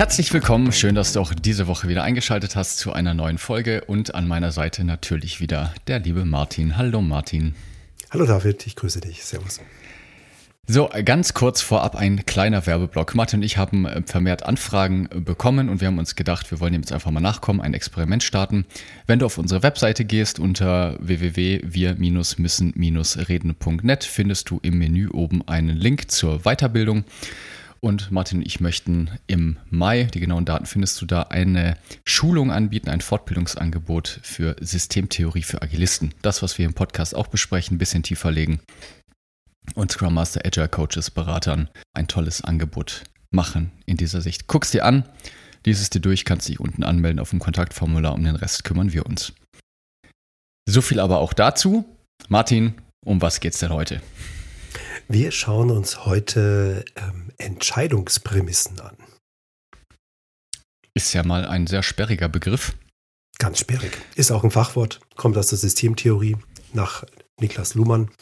Herzlich willkommen, schön, dass du auch diese Woche wieder eingeschaltet hast zu einer neuen Folge und an meiner Seite natürlich wieder der liebe Martin. Hallo Martin. Hallo David, ich grüße dich. Servus. So, ganz kurz vorab ein kleiner Werbeblock. Martin und ich haben äh, vermehrt Anfragen äh, bekommen und wir haben uns gedacht, wir wollen jetzt einfach mal nachkommen, ein Experiment starten. Wenn du auf unsere Webseite gehst unter www.wir-müssen-reden.net findest du im Menü oben einen Link zur Weiterbildung. Und Martin und ich möchten im Mai, die genauen Daten findest du da, eine Schulung anbieten, ein Fortbildungsangebot für Systemtheorie für Agilisten. Das, was wir im Podcast auch besprechen, ein bisschen tiefer legen. Und Scrum Master Agile Coaches, Beratern ein tolles Angebot machen in dieser Sicht. Guck's dir an, lies es dir durch, kannst dich unten anmelden auf dem Kontaktformular. Um den Rest kümmern wir uns. So viel aber auch dazu. Martin, um was geht's denn heute? Wir schauen uns heute ähm, Entscheidungsprämissen an. Ist ja mal ein sehr sperriger Begriff. Ganz sperrig. Ist auch ein Fachwort, kommt aus der Systemtheorie nach Niklas Luhmann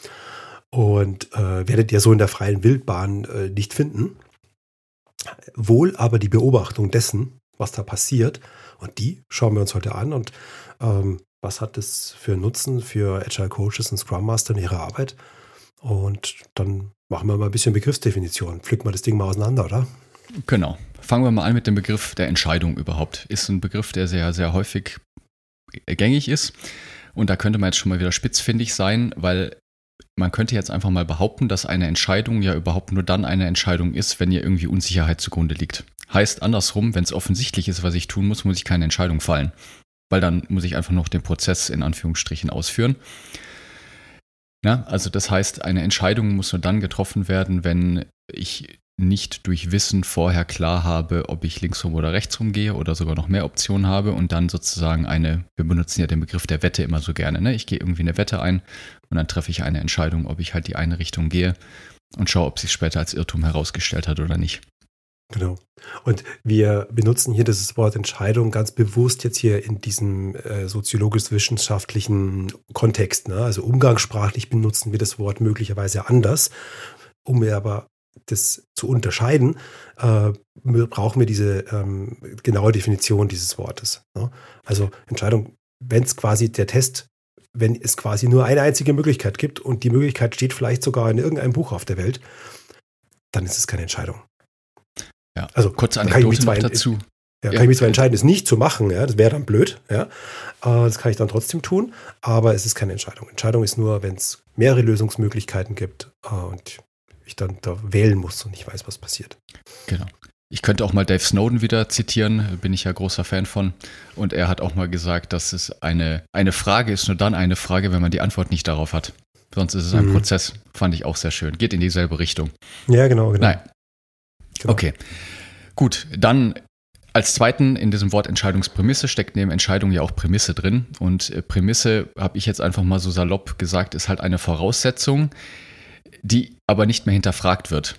und äh, werdet ihr so in der freien Wildbahn äh, nicht finden. Wohl aber die Beobachtung dessen, was da passiert, und die schauen wir uns heute an und ähm, was hat das für Nutzen für Agile Coaches und Scrum Master in ihrer Arbeit? Und dann machen wir mal ein bisschen Begriffsdefinition. Pflücken wir das Ding mal auseinander, oder? Genau. Fangen wir mal an mit dem Begriff der Entscheidung überhaupt. Ist ein Begriff, der sehr, sehr häufig gängig ist. Und da könnte man jetzt schon mal wieder spitzfindig sein, weil man könnte jetzt einfach mal behaupten, dass eine Entscheidung ja überhaupt nur dann eine Entscheidung ist, wenn ihr irgendwie Unsicherheit zugrunde liegt. Heißt andersrum, wenn es offensichtlich ist, was ich tun muss, muss ich keine Entscheidung fallen. Weil dann muss ich einfach noch den Prozess in Anführungsstrichen ausführen. Ja, also das heißt, eine Entscheidung muss nur dann getroffen werden, wenn ich nicht durch Wissen vorher klar habe, ob ich linksrum oder rechtsrum gehe oder sogar noch mehr Optionen habe und dann sozusagen eine, wir benutzen ja den Begriff der Wette immer so gerne, ne? Ich gehe irgendwie eine Wette ein und dann treffe ich eine Entscheidung, ob ich halt die eine Richtung gehe und schaue, ob sich später als Irrtum herausgestellt hat oder nicht. Genau. Und wir benutzen hier das Wort Entscheidung ganz bewusst jetzt hier in diesem äh, soziologisch-wissenschaftlichen Kontext. Ne? Also umgangssprachlich benutzen wir das Wort möglicherweise anders. Um wir aber das zu unterscheiden, äh, brauchen wir diese ähm, genaue Definition dieses Wortes. Ne? Also Entscheidung, wenn es quasi der Test, wenn es quasi nur eine einzige Möglichkeit gibt und die Möglichkeit steht vielleicht sogar in irgendeinem Buch auf der Welt, dann ist es keine Entscheidung. Ja, also kurze Anekdote noch dazu. Ja, kann ich mich zwar entscheiden, es nicht zu machen, ja, das wäre dann blöd, ja. Das kann ich dann trotzdem tun, aber es ist keine Entscheidung. Entscheidung ist nur, wenn es mehrere Lösungsmöglichkeiten gibt äh, und ich dann da wählen muss und ich weiß, was passiert. Genau. Ich könnte auch mal Dave Snowden wieder zitieren, bin ich ja großer Fan von. Und er hat auch mal gesagt, dass es eine, eine Frage ist nur dann eine Frage, wenn man die Antwort nicht darauf hat. Sonst ist es ein mhm. Prozess. Fand ich auch sehr schön. Geht in dieselbe Richtung. Ja, genau, genau. Nein, Genau. Okay. Gut, dann als zweiten in diesem Wort Entscheidungsprämisse steckt neben Entscheidung ja auch Prämisse drin. Und äh, Prämisse, habe ich jetzt einfach mal so salopp gesagt, ist halt eine Voraussetzung, die aber nicht mehr hinterfragt wird.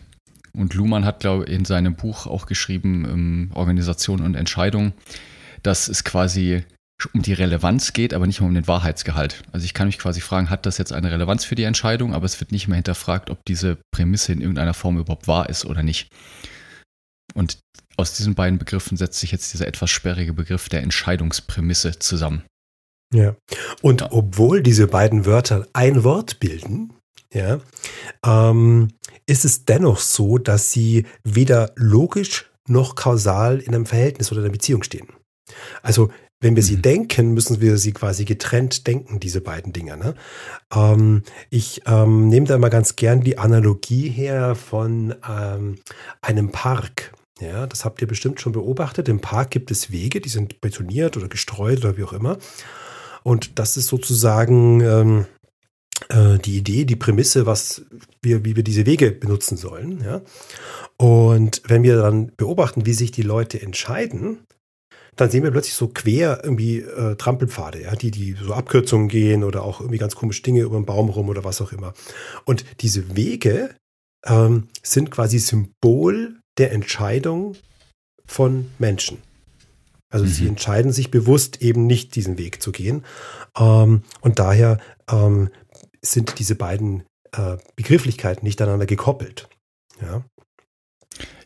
Und Luhmann hat, glaube ich, in seinem Buch auch geschrieben, ähm, Organisation und Entscheidung, dass es quasi um die Relevanz geht, aber nicht mehr um den Wahrheitsgehalt. Also ich kann mich quasi fragen, hat das jetzt eine Relevanz für die Entscheidung, aber es wird nicht mehr hinterfragt, ob diese Prämisse in irgendeiner Form überhaupt wahr ist oder nicht. Und aus diesen beiden Begriffen setzt sich jetzt dieser etwas sperrige Begriff der Entscheidungsprämisse zusammen. Ja. Und ja. obwohl diese beiden Wörter ein Wort bilden, ja, ähm, ist es dennoch so, dass sie weder logisch noch kausal in einem Verhältnis oder einer Beziehung stehen. Also wenn wir sie mhm. denken, müssen wir sie quasi getrennt denken, diese beiden Dinge. Ne? Ähm, ich ähm, nehme da mal ganz gern die Analogie her von ähm, einem Park. Ja, das habt ihr bestimmt schon beobachtet. Im Park gibt es Wege, die sind betoniert oder gestreut oder wie auch immer. Und das ist sozusagen ähm, äh, die Idee, die Prämisse, was wir, wie wir diese Wege benutzen sollen. Ja? Und wenn wir dann beobachten, wie sich die Leute entscheiden, dann sehen wir plötzlich so quer irgendwie äh, Trampelpfade, ja, die, die so Abkürzungen gehen oder auch irgendwie ganz komische Dinge über den Baum rum oder was auch immer. Und diese Wege ähm, sind quasi Symbol der Entscheidung von Menschen. Also mhm. sie entscheiden sich bewusst eben nicht diesen Weg zu gehen. Ähm, und daher ähm, sind diese beiden äh, Begrifflichkeiten nicht aneinander gekoppelt. Ja.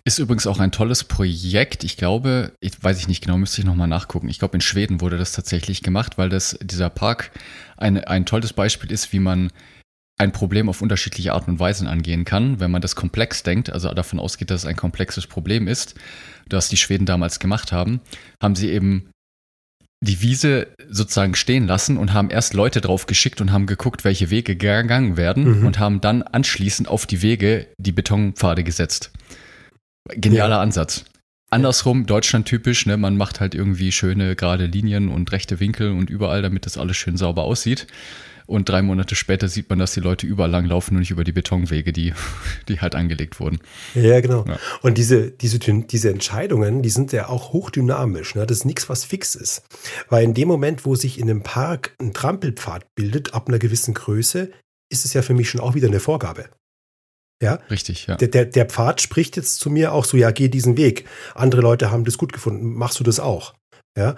Ist übrigens auch ein tolles Projekt. Ich glaube, ich weiß ich nicht genau, müsste ich nochmal nachgucken. Ich glaube, in Schweden wurde das tatsächlich gemacht, weil das, dieser Park ein, ein tolles Beispiel ist, wie man ein Problem auf unterschiedliche Arten und Weisen angehen kann, wenn man das komplex denkt, also davon ausgeht, dass es ein komplexes Problem ist, das die Schweden damals gemacht haben, haben sie eben die Wiese sozusagen stehen lassen und haben erst Leute drauf geschickt und haben geguckt, welche Wege gegangen werden mhm. und haben dann anschließend auf die Wege die Betonpfade gesetzt. Genialer ja. Ansatz. Andersrum, Deutschland typisch, ne, man macht halt irgendwie schöne gerade Linien und rechte Winkel und überall, damit das alles schön sauber aussieht. Und drei Monate später sieht man, dass die Leute überall lang laufen und nicht über die Betonwege, die, die halt angelegt wurden. Ja, genau. Ja. Und diese, diese, diese Entscheidungen, die sind ja auch hochdynamisch. Ne? Das ist nichts, was fix ist. Weil in dem Moment, wo sich in einem Park ein Trampelpfad bildet, ab einer gewissen Größe, ist es ja für mich schon auch wieder eine Vorgabe. Ja? Richtig, ja. Der, der, der Pfad spricht jetzt zu mir auch so, ja, geh diesen Weg. Andere Leute haben das gut gefunden. Machst du das auch? Ja.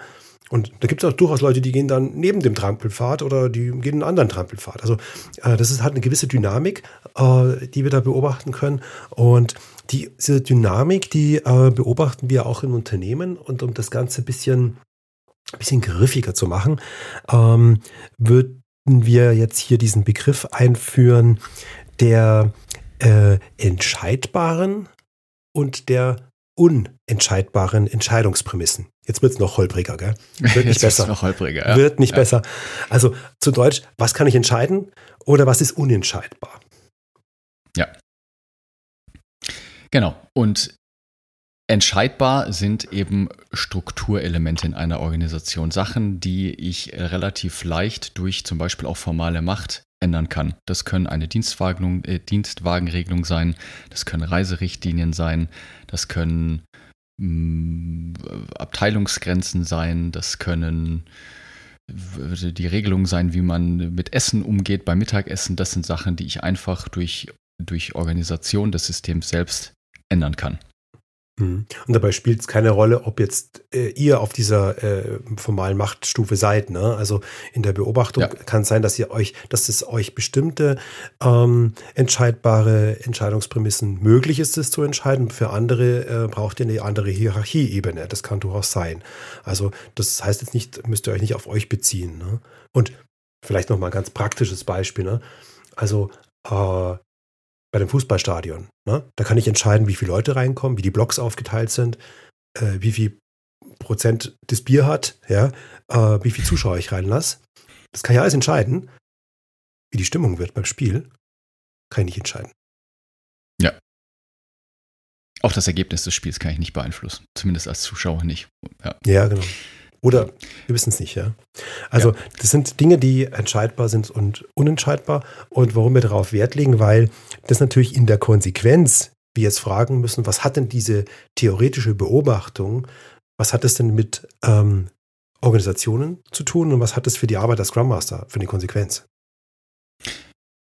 Und da gibt es auch durchaus Leute, die gehen dann neben dem Trampelpfad oder die gehen einen anderen Trampelpfad. Also äh, das ist halt eine gewisse Dynamik, äh, die wir da beobachten können. Und die, diese Dynamik, die äh, beobachten wir auch in Unternehmen. Und um das Ganze ein bisschen, ein bisschen griffiger zu machen, ähm, würden wir jetzt hier diesen Begriff einführen der äh, entscheidbaren und der unentscheidbaren Entscheidungsprämissen. Jetzt wird es noch holpriger, gell? Wird nicht besser. noch holpriger, ja. Wird nicht ja. besser. Also zu Deutsch, was kann ich entscheiden oder was ist unentscheidbar? Ja. Genau. Und entscheidbar sind eben Strukturelemente in einer Organisation. Sachen, die ich relativ leicht durch zum Beispiel auch formale Macht ändern kann. Das können eine äh, Dienstwagenregelung sein, das können Reiserichtlinien sein, das können mh, mm, Abteilungsgrenzen sein, das können die Regelungen sein, wie man mit Essen umgeht beim Mittagessen. Das sind Sachen, die ich einfach durch, durch Organisation des Systems selbst ändern kann. Mhm. Und dabei spielt es keine Rolle, ob jetzt äh, ihr auf dieser äh, formalen Machtstufe seid. Ne? Also in der Beobachtung ja. kann es sein, dass ihr euch, dass es euch bestimmte ähm, entscheidbare Entscheidungsprämissen möglich ist, es zu entscheiden. Für andere äh, braucht ihr eine andere Hierarchieebene. Das kann durchaus sein. Also das heißt jetzt nicht, müsst ihr euch nicht auf euch beziehen. Ne? Und vielleicht noch mal ein ganz praktisches Beispiel. Ne? Also äh, bei dem Fußballstadion. Ne? Da kann ich entscheiden, wie viele Leute reinkommen, wie die Blocks aufgeteilt sind, äh, wie viel Prozent das Bier hat, ja, äh, wie viel Zuschauer ich reinlasse. Das kann ich alles entscheiden. Wie die Stimmung wird beim Spiel, kann ich nicht entscheiden. Ja. Auch das Ergebnis des Spiels kann ich nicht beeinflussen. Zumindest als Zuschauer nicht. Ja, ja genau. Oder wir wissen es nicht, ja. Also ja. das sind Dinge, die entscheidbar sind und unentscheidbar. Und warum wir darauf Wert legen, weil das natürlich in der Konsequenz wir jetzt fragen müssen, was hat denn diese theoretische Beobachtung, was hat es denn mit ähm, Organisationen zu tun und was hat es für die Arbeit als Scrum Master für eine Konsequenz?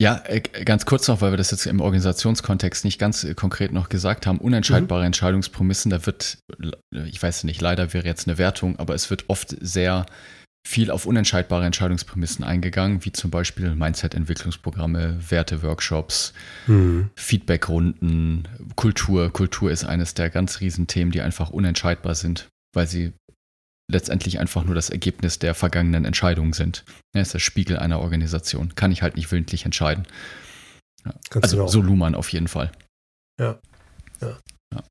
Ja, äh, ganz kurz noch, weil wir das jetzt im Organisationskontext nicht ganz äh, konkret noch gesagt haben. Unentscheidbare mhm. Entscheidungsprämissen, da wird, ich weiß nicht, leider wäre jetzt eine Wertung, aber es wird oft sehr viel auf unentscheidbare Entscheidungsprämissen eingegangen, wie zum Beispiel Mindset-Entwicklungsprogramme, Werte-Workshops, mhm. Feedback-Runden, Kultur. Kultur ist eines der ganz riesen Themen, die einfach unentscheidbar sind, weil sie letztendlich einfach nur das Ergebnis der vergangenen Entscheidungen sind. Er ist der Spiegel einer Organisation. Kann ich halt nicht willentlich entscheiden. Ja. Also so Luhmann auf jeden Fall. Ja. ja. ja.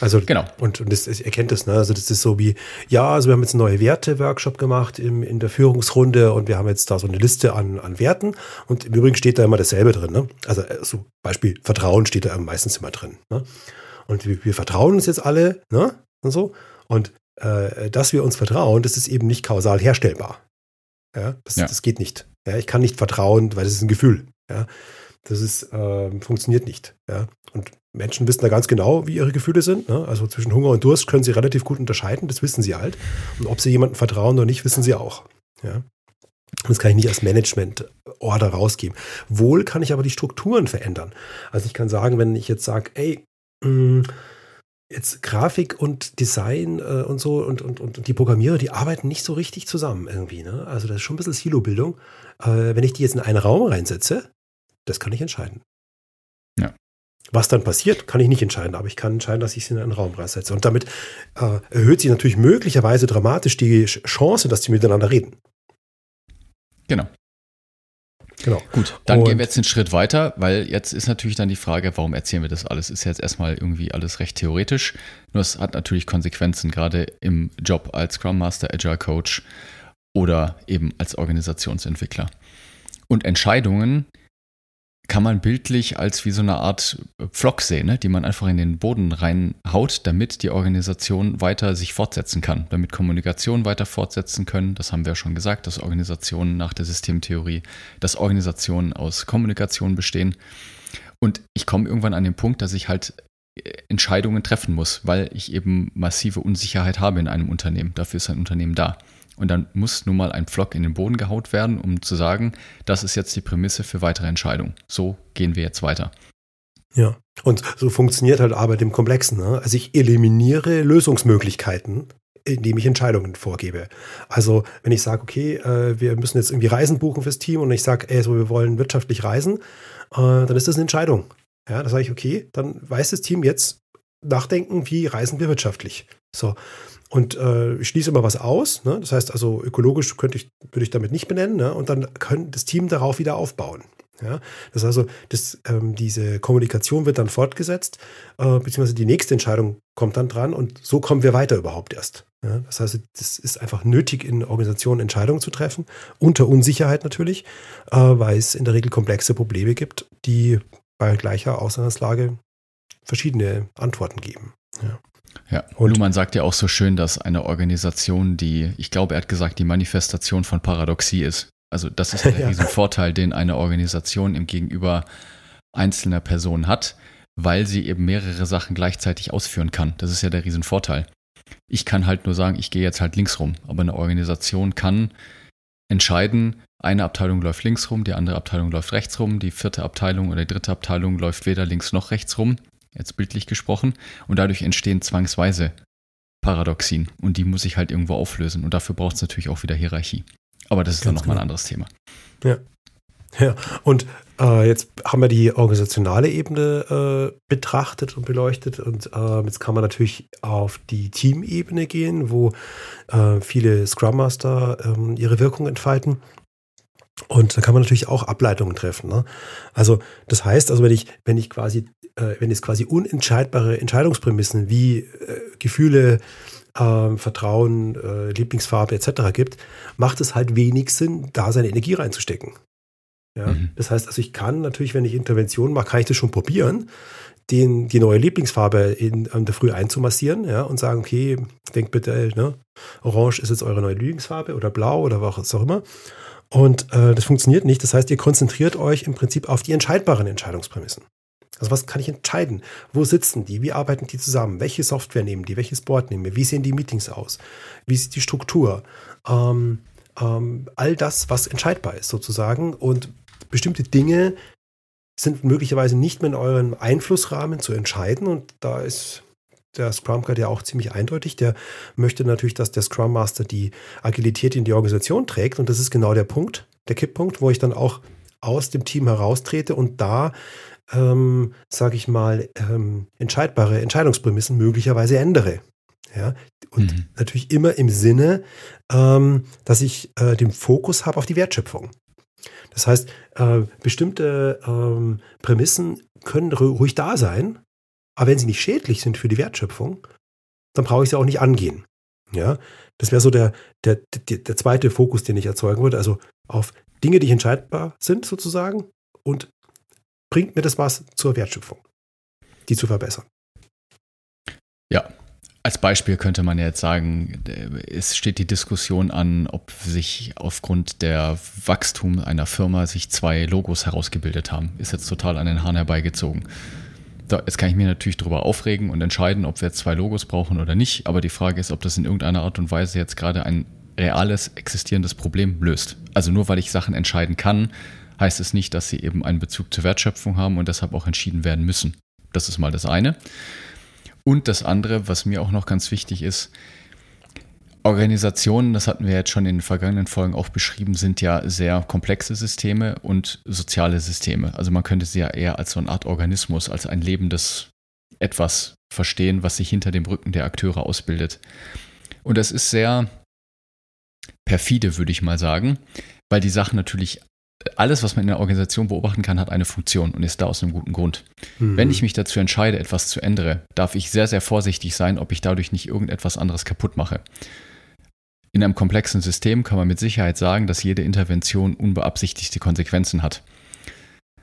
Also genau. Und, und das, ihr erkennt es, ne? Also das ist so wie, ja, also wir haben jetzt einen neue Werte-Workshop gemacht im, in der Führungsrunde und wir haben jetzt da so eine Liste an, an Werten und im Übrigen steht da immer dasselbe drin. Ne? Also äh, so Beispiel Vertrauen steht da meistens immer drin. Ne? Und wir, wir vertrauen uns jetzt alle, ne? Und so. Und äh, dass wir uns vertrauen, das ist eben nicht kausal herstellbar. Ja, das, ja. das geht nicht. Ja, ich kann nicht vertrauen, weil das ist ein Gefühl. Ja, das ist, äh, funktioniert nicht. Ja, und Menschen wissen da ganz genau, wie ihre Gefühle sind. Ne? Also zwischen Hunger und Durst können sie relativ gut unterscheiden, das wissen sie halt. Und ob sie jemandem vertrauen oder nicht, wissen sie auch. Ja. Das kann ich nicht als Management-Order rausgeben. Wohl kann ich aber die Strukturen verändern. Also ich kann sagen, wenn ich jetzt sage, ey, mh, mm, jetzt Grafik und Design äh, und so und, und, und die Programmierer, die arbeiten nicht so richtig zusammen irgendwie. Ne? Also das ist schon ein bisschen Silo-Bildung. Äh, wenn ich die jetzt in einen Raum reinsetze, das kann ich entscheiden. Ja. Was dann passiert, kann ich nicht entscheiden, aber ich kann entscheiden, dass ich sie in einen Raum reinsetze. Und damit äh, erhöht sich natürlich möglicherweise dramatisch die Chance, dass sie miteinander reden. Genau. Genau. Gut, dann und gehen wir jetzt einen Schritt weiter, weil jetzt ist natürlich dann die Frage, warum erzählen wir das alles? Ist jetzt erstmal irgendwie alles recht theoretisch, nur es hat natürlich Konsequenzen, gerade im Job als Scrum Master, Agile Coach oder eben als Organisationsentwickler. Und Entscheidungen, kann man bildlich als wie so eine Art Pflock sehen, ne? die man einfach in den Boden reinhaut, damit die Organisation weiter sich fortsetzen kann, damit Kommunikation weiter fortsetzen können. Das haben wir ja schon gesagt, dass Organisationen nach der Systemtheorie, dass Organisationen aus Kommunikation bestehen. Und ich komme irgendwann an den Punkt, dass ich halt äh, Entscheidungen treffen muss, weil ich eben massive Unsicherheit habe in einem Unternehmen. Dafür ist ein Unternehmen da. Und dann muss nun mal ein Pflock in den Boden gehaut werden, um zu sagen, das ist jetzt die Prämisse für weitere Entscheidungen. So gehen wir jetzt weiter. Ja, und so funktioniert halt Arbeit im Komplexen. Ne? Also ich eliminiere Lösungsmöglichkeiten, indem ich Entscheidungen vorgebe. Also wenn ich sage, okay, äh, wir müssen jetzt irgendwie Reisen buchen fürs Team und ich sage, ey, so, wir wollen wirtschaftlich reisen, äh, dann ist das eine Entscheidung. Ja, da sage ich, okay, dann weiß das Team jetzt nachdenken, wie reisen wir wirtschaftlich. So, und äh, ich schließe immer was aus. Ne? Das heißt also, ökologisch könnte ich, würde ich damit nicht benennen. Ne? Und dann kann das Team darauf wieder aufbauen. Ja? Das heißt also, das, ähm, diese Kommunikation wird dann fortgesetzt, äh, beziehungsweise die nächste Entscheidung kommt dann dran und so kommen wir weiter überhaupt erst. Ja? Das heißt, das ist einfach nötig, in Organisationen Entscheidungen zu treffen, unter Unsicherheit natürlich, äh, weil es in der Regel komplexe Probleme gibt, die bei gleicher Ausgangslage verschiedene Antworten geben. Ja. Ja, und Luhmann sagt ja auch so schön, dass eine Organisation, die, ich glaube, er hat gesagt, die Manifestation von Paradoxie ist. Also das ist der ja. Riesenvorteil, den eine Organisation im Gegenüber einzelner Personen hat, weil sie eben mehrere Sachen gleichzeitig ausführen kann. Das ist ja der Riesenvorteil. Ich kann halt nur sagen, ich gehe jetzt halt links rum, aber eine Organisation kann entscheiden, eine Abteilung läuft links rum, die andere Abteilung läuft rechts rum, die vierte Abteilung oder die dritte Abteilung läuft weder links noch rechts rum jetzt bildlich gesprochen, und dadurch entstehen zwangsweise Paradoxien und die muss ich halt irgendwo auflösen und dafür braucht es natürlich auch wieder Hierarchie. Aber das ist Ganz dann nochmal genau. ein anderes Thema. Ja. Ja, und äh, jetzt haben wir die organisationale Ebene äh, betrachtet und beleuchtet und äh, jetzt kann man natürlich auf die Teamebene gehen, wo äh, viele Scrum Master ähm, ihre Wirkung entfalten. Und da kann man natürlich auch Ableitungen treffen. Ne? Also das heißt, also wenn ich, wenn ich quasi äh, wenn es quasi unentscheidbare Entscheidungsprämissen wie äh, Gefühle, äh, Vertrauen, Lieblingsfarbe etc. gibt, macht es halt wenig Sinn, da seine Energie reinzustecken. Ja? Mhm. Das heißt, also ich kann natürlich, wenn ich Interventionen mache, kann ich das schon probieren, den, die neue Lieblingsfarbe in, in der Früh einzumassieren ja, und sagen, okay, denkt bitte, ne, Orange ist jetzt eure neue Lieblingsfarbe oder Blau oder was auch immer. Und äh, das funktioniert nicht. Das heißt, ihr konzentriert euch im Prinzip auf die entscheidbaren Entscheidungsprämissen. Also was kann ich entscheiden? Wo sitzen die? Wie arbeiten die zusammen? Welche Software nehmen die? Welches Board nehmen wir? Wie sehen die Meetings aus? Wie ist die Struktur? Ähm, ähm, all das, was entscheidbar ist sozusagen. Und bestimmte Dinge sind möglicherweise nicht mehr in eurem Einflussrahmen zu entscheiden. Und da ist der Scrum Guide ja auch ziemlich eindeutig. Der möchte natürlich, dass der Scrum Master die Agilität in die Organisation trägt. Und das ist genau der Punkt, der Kipppunkt, wo ich dann auch aus dem Team heraustrete und da ähm, sage ich mal, ähm, entscheidbare Entscheidungsprämissen möglicherweise ändere. Ja, und mhm. natürlich immer im Sinne, ähm, dass ich äh, den Fokus habe auf die Wertschöpfung. Das heißt, äh, bestimmte ähm, Prämissen können ruhig da sein, aber wenn sie nicht schädlich sind für die Wertschöpfung, dann brauche ich sie auch nicht angehen. Ja, das wäre so der, der, der, der zweite Fokus, den ich erzeugen würde. Also auf Dinge, die entscheidbar sind, sozusagen, und bringt mir das was zur Wertschöpfung, die zu verbessern. Ja, Als Beispiel könnte man jetzt sagen, es steht die Diskussion an, ob sich aufgrund der Wachstum einer Firma sich zwei Logos herausgebildet haben. Ist jetzt total an den Haaren herbeigezogen. Jetzt kann ich mir natürlich darüber aufregen und entscheiden, ob wir jetzt zwei Logos brauchen oder nicht. Aber die Frage ist, ob das in irgendeiner Art und Weise jetzt gerade ein reales, existierendes Problem löst. Also nur weil ich Sachen entscheiden kann, heißt es nicht, dass sie eben einen Bezug zur Wertschöpfung haben und deshalb auch entschieden werden müssen. Das ist mal das eine. Und das andere, was mir auch noch ganz wichtig ist, Organisationen, das hatten wir jetzt schon in den vergangenen Folgen auch beschrieben, sind ja sehr komplexe Systeme und soziale Systeme. Also man könnte sie ja eher als so eine Art Organismus, als ein lebendes etwas verstehen, was sich hinter dem Rücken der Akteure ausbildet. Und das ist sehr perfide, würde ich mal sagen, weil die Sachen natürlich alles, was man in der Organisation beobachten kann, hat eine Funktion und ist da aus einem guten Grund. Mhm. Wenn ich mich dazu entscheide, etwas zu ändern, darf ich sehr, sehr vorsichtig sein, ob ich dadurch nicht irgendetwas anderes kaputt mache. In einem komplexen System kann man mit Sicherheit sagen, dass jede Intervention unbeabsichtigte Konsequenzen hat.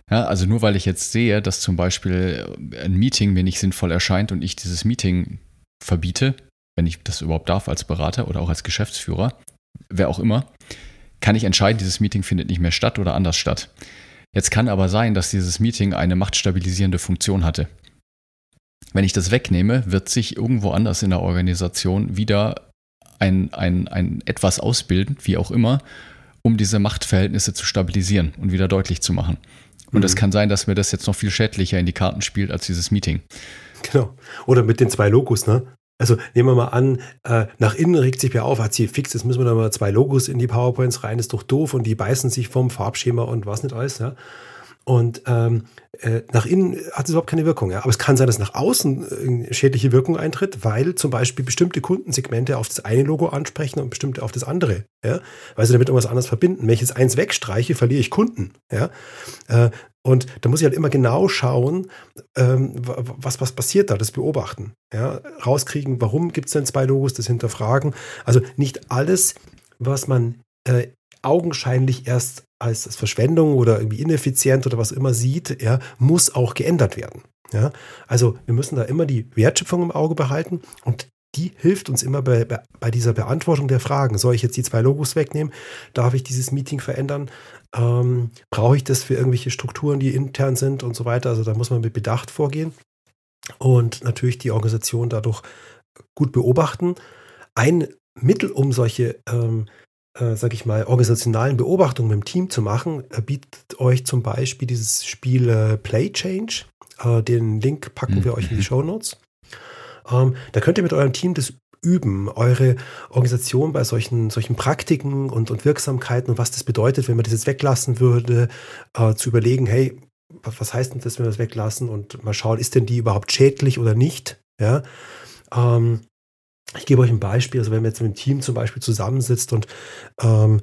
Ja, also nur weil ich jetzt sehe, dass zum Beispiel ein Meeting mir nicht sinnvoll erscheint und ich dieses Meeting verbiete, wenn ich das überhaupt darf als Berater oder auch als Geschäftsführer, wer auch immer, kann ich entscheiden, dieses Meeting findet nicht mehr statt oder anders statt. Jetzt kann aber sein, dass dieses Meeting eine machtstabilisierende Funktion hatte. Wenn ich das wegnehme, wird sich irgendwo anders in der Organisation wieder ein, ein, ein etwas ausbilden, wie auch immer, um diese Machtverhältnisse zu stabilisieren und wieder deutlich zu machen. Und es mhm. kann sein, dass mir das jetzt noch viel schädlicher in die Karten spielt als dieses Meeting. Genau. Oder mit den zwei Logos, ne? Also nehmen wir mal an, äh, nach innen regt sich wer auf, hat sie fix, jetzt müssen wir da mal zwei Logos in die PowerPoints rein, ist doch doof und die beißen sich vom Farbschema und was nicht alles, ja. Und ähm, äh, nach innen hat es überhaupt keine Wirkung. Ja? Aber es kann sein, dass nach außen äh, schädliche Wirkung eintritt, weil zum Beispiel bestimmte Kundensegmente auf das eine Logo ansprechen und bestimmte auf das andere. Ja? Weil sie damit irgendwas anderes verbinden. Wenn ich jetzt eins wegstreiche, verliere ich Kunden. Ja? Äh, und da muss ich halt immer genau schauen, ähm, was, was passiert da, das beobachten. Ja? Rauskriegen, warum gibt es denn zwei Logos, das hinterfragen. Also nicht alles, was man äh, augenscheinlich erst als Verschwendung oder irgendwie ineffizient oder was immer sieht, ja, muss auch geändert werden. Ja, also wir müssen da immer die Wertschöpfung im Auge behalten und die hilft uns immer bei, bei dieser Beantwortung der Fragen. Soll ich jetzt die zwei Logos wegnehmen? Darf ich dieses Meeting verändern? Ähm, brauche ich das für irgendwelche Strukturen, die intern sind und so weiter? Also da muss man mit Bedacht vorgehen und natürlich die Organisation dadurch gut beobachten. Ein Mittel, um solche ähm, äh, sag ich mal, organisationalen Beobachtungen mit dem Team zu machen, äh, bietet euch zum Beispiel dieses Spiel äh, Play Change. Äh, den Link packen wir euch in die mhm. Show Notes. Ähm, da könnt ihr mit eurem Team das üben, eure Organisation bei solchen, solchen Praktiken und, und Wirksamkeiten und was das bedeutet, wenn man das jetzt weglassen würde, äh, zu überlegen, hey, was heißt denn das, wenn wir das weglassen und mal schauen, ist denn die überhaupt schädlich oder nicht? Ja. Ähm, ich gebe euch ein Beispiel, also wenn man jetzt mit einem Team zum Beispiel zusammensitzt und ähm,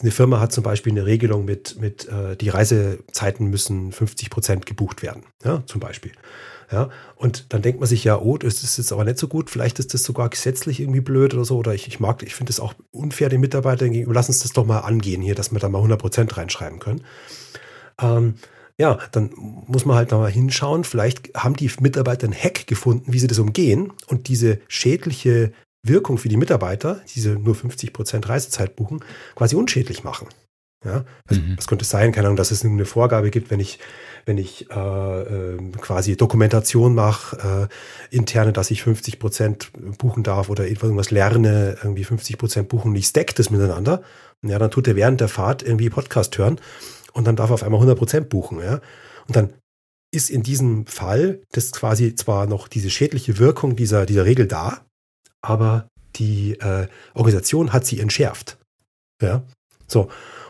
eine Firma hat zum Beispiel eine Regelung mit, mit äh, die Reisezeiten müssen 50 Prozent gebucht werden, ja, zum Beispiel. Ja, und dann denkt man sich ja, oh, das ist jetzt aber nicht so gut, vielleicht ist das sogar gesetzlich irgendwie blöd oder so, oder ich, ich mag, ich finde es auch unfair den Mitarbeitern gegenüber, lass uns das doch mal angehen hier, dass wir da mal 100 Prozent reinschreiben können. Ähm, ja, dann muss man halt nochmal hinschauen. Vielleicht haben die Mitarbeiter einen Hack gefunden, wie sie das umgehen und diese schädliche Wirkung für die Mitarbeiter, diese nur 50% Reisezeit buchen, quasi unschädlich machen. Ja, also, mhm. was könnte es sein? Keine Ahnung, dass es eine Vorgabe gibt, wenn ich, wenn ich äh, äh, quasi Dokumentation mache, äh, interne, dass ich 50% buchen darf oder irgendwas lerne, irgendwie 50% buchen und ich stack das miteinander. Ja, dann tut er während der Fahrt irgendwie Podcast hören und dann darf er auf einmal 100% buchen. Ja? Und dann ist in diesem Fall das quasi zwar noch diese schädliche Wirkung dieser, dieser Regel da, aber die äh, Organisation hat sie entschärft. Ja, so.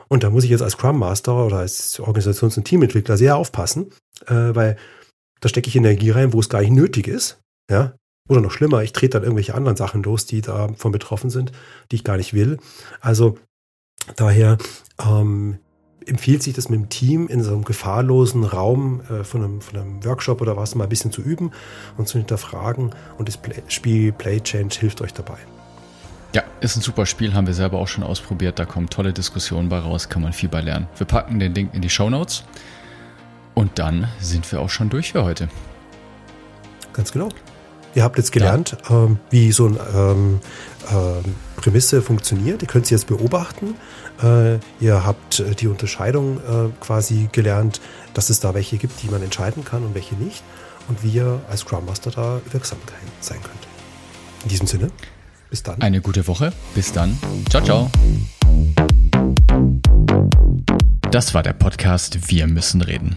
Und da muss ich jetzt als Scrum Master oder als Organisations- und Teamentwickler sehr aufpassen, äh, weil da stecke ich Energie rein, wo es gar nicht nötig ist. Ja, oder noch schlimmer, ich trete dann irgendwelche anderen Sachen los, die davon betroffen sind, die ich gar nicht will. Also daher ähm, empfiehlt sich das mit dem Team in so einem gefahrlosen Raum äh, von, einem, von, einem, Workshop oder was mal ein bisschen zu üben und zu hinterfragen. Und das Play Spiel Play Change hilft euch dabei. Ja, ist ein super Spiel, haben wir selber auch schon ausprobiert. Da kommen tolle Diskussionen bei raus, kann man viel bei lernen. Wir packen den Link in die Show Notes. Und dann sind wir auch schon durch für heute. Ganz genau. Ihr habt jetzt gelernt, ja. ähm, wie so eine ähm, ähm, Prämisse funktioniert. Ihr könnt sie jetzt beobachten. Äh, ihr habt äh, die Unterscheidung äh, quasi gelernt, dass es da welche gibt, die man entscheiden kann und welche nicht. Und wie ihr als Scrum Master da wirksam sein könnt. In diesem Sinne, bis dann. Eine gute Woche. Bis dann. Ciao, ciao. Das war der Podcast Wir müssen reden.